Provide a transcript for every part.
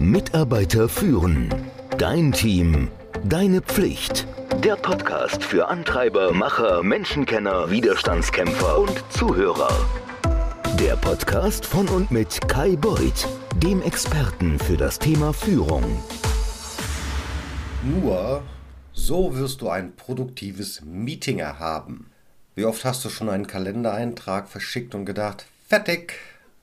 Mitarbeiter führen. Dein Team. Deine Pflicht. Der Podcast für Antreiber, Macher, Menschenkenner, Widerstandskämpfer und Zuhörer. Der Podcast von und mit Kai Beuth, dem Experten für das Thema Führung. Nur so wirst du ein produktives Meeting erhaben. Wie oft hast du schon einen Kalendereintrag verschickt und gedacht, fertig?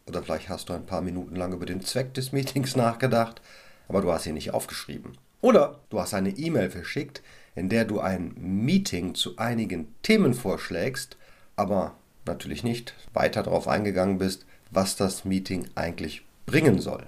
Oder vielleicht hast du ein paar Minuten lang über den Zweck des Meetings nachgedacht, aber du hast ihn nicht aufgeschrieben. Oder du hast eine E-Mail verschickt, in der du ein Meeting zu einigen Themen vorschlägst, aber natürlich nicht weiter darauf eingegangen bist, was das Meeting eigentlich bringen soll.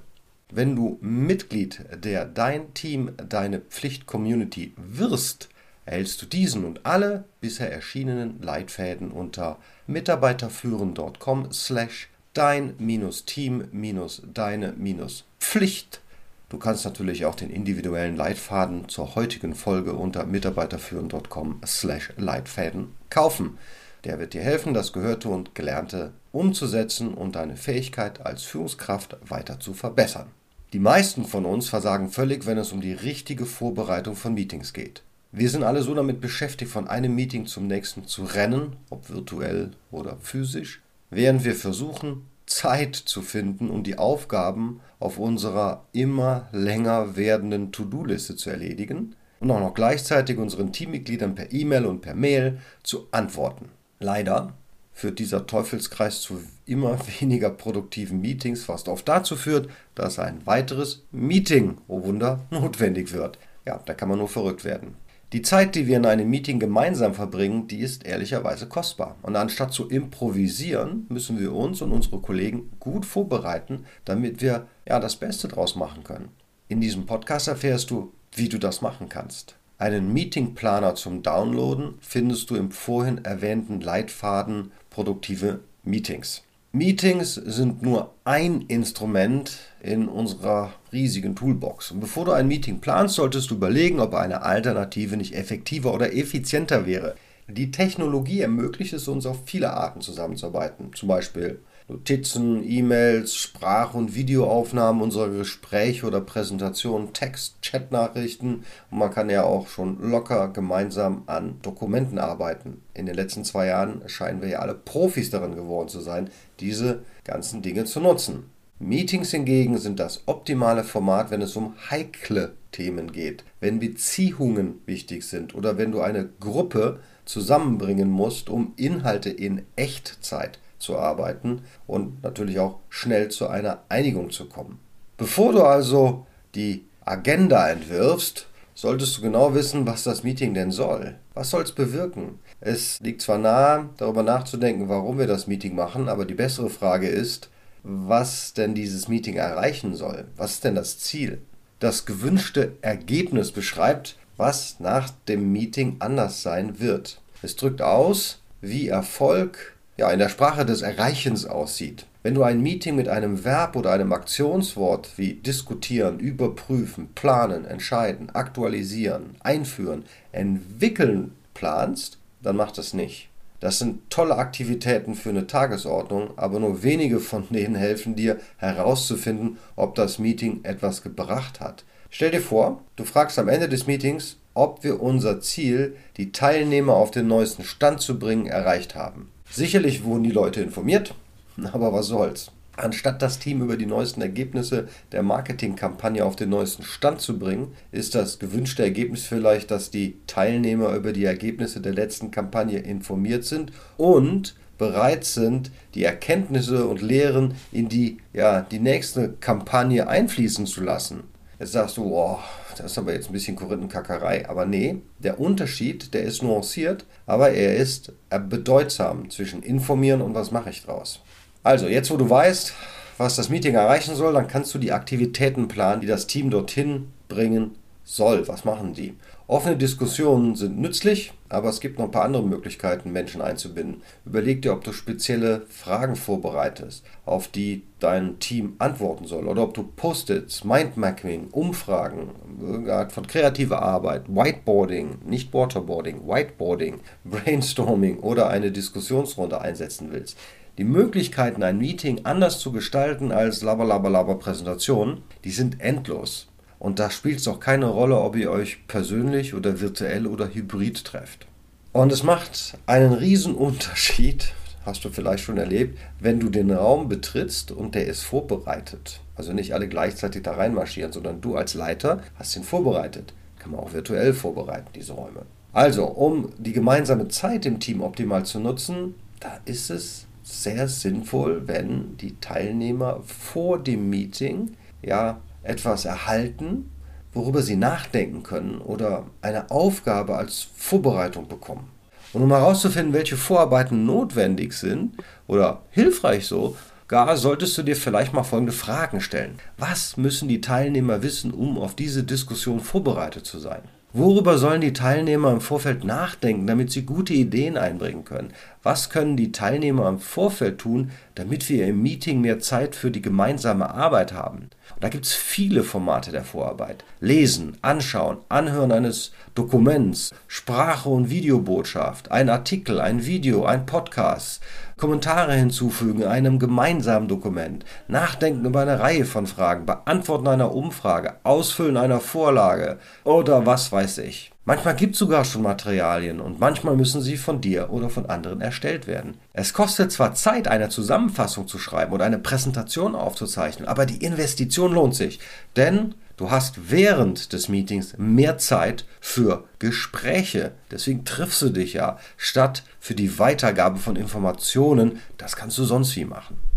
Wenn du Mitglied der Dein Team, deine Pflicht-Community wirst, erhältst du diesen und alle bisher erschienenen Leitfäden unter mitarbeiterführen.com slash dein-team-deine-pflicht. Du kannst natürlich auch den individuellen Leitfaden zur heutigen Folge unter mitarbeiterführen.com slash Leitfäden kaufen. Der wird dir helfen, das Gehörte und Gelernte umzusetzen und deine Fähigkeit als Führungskraft weiter zu verbessern. Die meisten von uns versagen völlig, wenn es um die richtige Vorbereitung von Meetings geht. Wir sind alle so damit beschäftigt, von einem Meeting zum nächsten zu rennen, ob virtuell oder physisch, während wir versuchen, Zeit zu finden, um die Aufgaben auf unserer immer länger werdenden To-Do-Liste zu erledigen und auch noch gleichzeitig unseren Teammitgliedern per E-Mail und per Mail zu antworten. Leider führt dieser Teufelskreis zu immer weniger produktiven Meetings, was oft dazu führt, dass ein weiteres Meeting, oh Wunder, notwendig wird. Ja, da kann man nur verrückt werden. Die Zeit, die wir in einem Meeting gemeinsam verbringen, die ist ehrlicherweise kostbar. Und anstatt zu improvisieren, müssen wir uns und unsere Kollegen gut vorbereiten, damit wir ja das Beste draus machen können. In diesem Podcast erfährst du, wie du das machen kannst. Einen Meetingplaner zum Downloaden findest du im vorhin erwähnten Leitfaden Produktive Meetings. Meetings sind nur ein Instrument in unserer riesigen Toolbox. Und bevor du ein Meeting planst, solltest du überlegen, ob eine Alternative nicht effektiver oder effizienter wäre. Die Technologie ermöglicht es uns auf viele Arten zusammenzuarbeiten. Zum Beispiel Notizen, E-Mails, Sprach- und Videoaufnahmen unserer Gespräche oder Präsentationen, Text, Chatnachrichten und man kann ja auch schon locker gemeinsam an Dokumenten arbeiten. In den letzten zwei Jahren scheinen wir ja alle Profis darin geworden zu sein, diese ganzen Dinge zu nutzen. Meetings hingegen sind das optimale Format, wenn es um heikle Themen geht, wenn Beziehungen wichtig sind oder wenn du eine Gruppe zusammenbringen musst, um Inhalte in Echtzeit zu arbeiten und natürlich auch schnell zu einer Einigung zu kommen. Bevor du also die Agenda entwirfst, solltest du genau wissen, was das Meeting denn soll. Was soll es bewirken? Es liegt zwar nahe, darüber nachzudenken, warum wir das Meeting machen, aber die bessere Frage ist, was denn dieses Meeting erreichen soll. Was ist denn das Ziel? Das gewünschte Ergebnis beschreibt, was nach dem Meeting anders sein wird. Es drückt aus, wie Erfolg ja, in der Sprache des Erreichens aussieht. Wenn du ein Meeting mit einem Verb oder einem Aktionswort wie diskutieren, überprüfen, planen, entscheiden, aktualisieren, einführen, entwickeln planst, dann mach das nicht. Das sind tolle Aktivitäten für eine Tagesordnung, aber nur wenige von denen helfen dir herauszufinden, ob das Meeting etwas gebracht hat. Stell dir vor, du fragst am Ende des Meetings, ob wir unser Ziel, die Teilnehmer auf den neuesten Stand zu bringen, erreicht haben. Sicherlich wurden die Leute informiert, aber was soll's. Anstatt das Team über die neuesten Ergebnisse der Marketingkampagne auf den neuesten Stand zu bringen, ist das gewünschte Ergebnis vielleicht, dass die Teilnehmer über die Ergebnisse der letzten Kampagne informiert sind und bereit sind, die Erkenntnisse und Lehren in die, ja, die nächste Kampagne einfließen zu lassen. Jetzt sagst du, boah, das ist aber jetzt ein bisschen Korinthenkackerei. Aber nee, der Unterschied, der ist nuanciert, aber er ist bedeutsam zwischen informieren und was mache ich draus. Also, jetzt wo du weißt, was das Meeting erreichen soll, dann kannst du die Aktivitäten planen, die das Team dorthin bringen soll. Was machen die? Offene Diskussionen sind nützlich, aber es gibt noch ein paar andere Möglichkeiten, Menschen einzubinden. Überleg dir, ob du spezielle Fragen vorbereitest, auf die dein Team antworten soll, oder ob du Post-its, Mindmapping, Umfragen, irgendeine Art von kreativer Arbeit, Whiteboarding, nicht Waterboarding, Whiteboarding, Brainstorming oder eine Diskussionsrunde einsetzen willst. Die Möglichkeiten, ein Meeting anders zu gestalten als laber Präsentation, die sind endlos. Und da spielt es auch keine Rolle, ob ihr euch persönlich oder virtuell oder hybrid trefft. Und es macht einen riesen Unterschied, hast du vielleicht schon erlebt, wenn du den Raum betrittst und der ist vorbereitet. Also nicht alle gleichzeitig da reinmarschieren, sondern du als Leiter hast ihn vorbereitet. Kann man auch virtuell vorbereiten, diese Räume. Also, um die gemeinsame Zeit im Team optimal zu nutzen, da ist es sehr sinnvoll, wenn die Teilnehmer vor dem Meeting ja etwas erhalten, worüber sie nachdenken können oder eine Aufgabe als Vorbereitung bekommen. Und um herauszufinden, welche Vorarbeiten notwendig sind oder hilfreich so, gar solltest du dir vielleicht mal folgende Fragen stellen. Was müssen die Teilnehmer wissen, um auf diese Diskussion vorbereitet zu sein? Worüber sollen die Teilnehmer im Vorfeld nachdenken, damit sie gute Ideen einbringen können? Was können die Teilnehmer im Vorfeld tun, damit wir im Meeting mehr Zeit für die gemeinsame Arbeit haben? Und da gibt es viele Formate der Vorarbeit. Lesen, anschauen, anhören eines Dokuments, Sprache und Videobotschaft, ein Artikel, ein Video, ein Podcast, Kommentare hinzufügen einem gemeinsamen Dokument, Nachdenken über eine Reihe von Fragen, Beantworten einer Umfrage, Ausfüllen einer Vorlage oder was weiß ich. Manchmal gibt es sogar schon Materialien und manchmal müssen sie von dir oder von anderen erstellt werden. Es kostet zwar Zeit, eine Zusammenfassung zu schreiben oder eine Präsentation aufzuzeichnen, aber die Investition lohnt sich, denn Du hast während des Meetings mehr Zeit für Gespräche. Deswegen triffst du dich ja, statt für die Weitergabe von Informationen. Das kannst du sonst wie machen.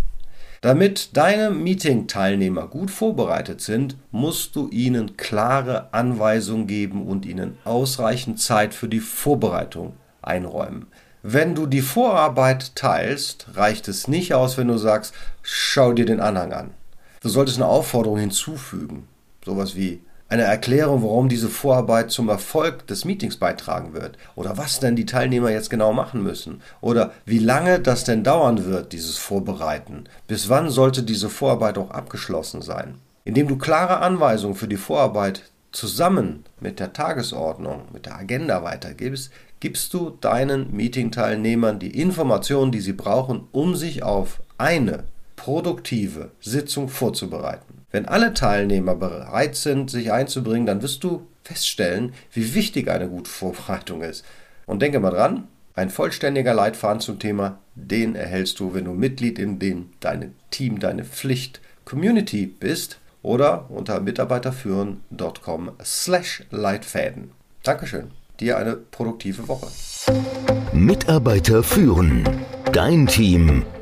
Damit deine Meeting-Teilnehmer gut vorbereitet sind, musst du ihnen klare Anweisungen geben und ihnen ausreichend Zeit für die Vorbereitung einräumen. Wenn du die Vorarbeit teilst, reicht es nicht aus, wenn du sagst, schau dir den Anhang an. Du solltest eine Aufforderung hinzufügen. Sowas wie eine Erklärung, warum diese Vorarbeit zum Erfolg des Meetings beitragen wird. Oder was denn die Teilnehmer jetzt genau machen müssen. Oder wie lange das denn dauern wird, dieses Vorbereiten. Bis wann sollte diese Vorarbeit auch abgeschlossen sein. Indem du klare Anweisungen für die Vorarbeit zusammen mit der Tagesordnung, mit der Agenda weitergibst, gibst du deinen Meeting-Teilnehmern die Informationen, die sie brauchen, um sich auf eine produktive Sitzung vorzubereiten. Wenn alle Teilnehmer bereit sind, sich einzubringen, dann wirst du feststellen, wie wichtig eine gute Vorbereitung ist. Und denke mal dran, ein vollständiger Leitfaden zum Thema, den erhältst du, wenn du Mitglied in dem deinem Team, deine Pflicht Community bist oder unter mitarbeiterführen.com slash Leitfäden. Dankeschön. Dir eine produktive Woche. Mitarbeiter führen. Dein Team.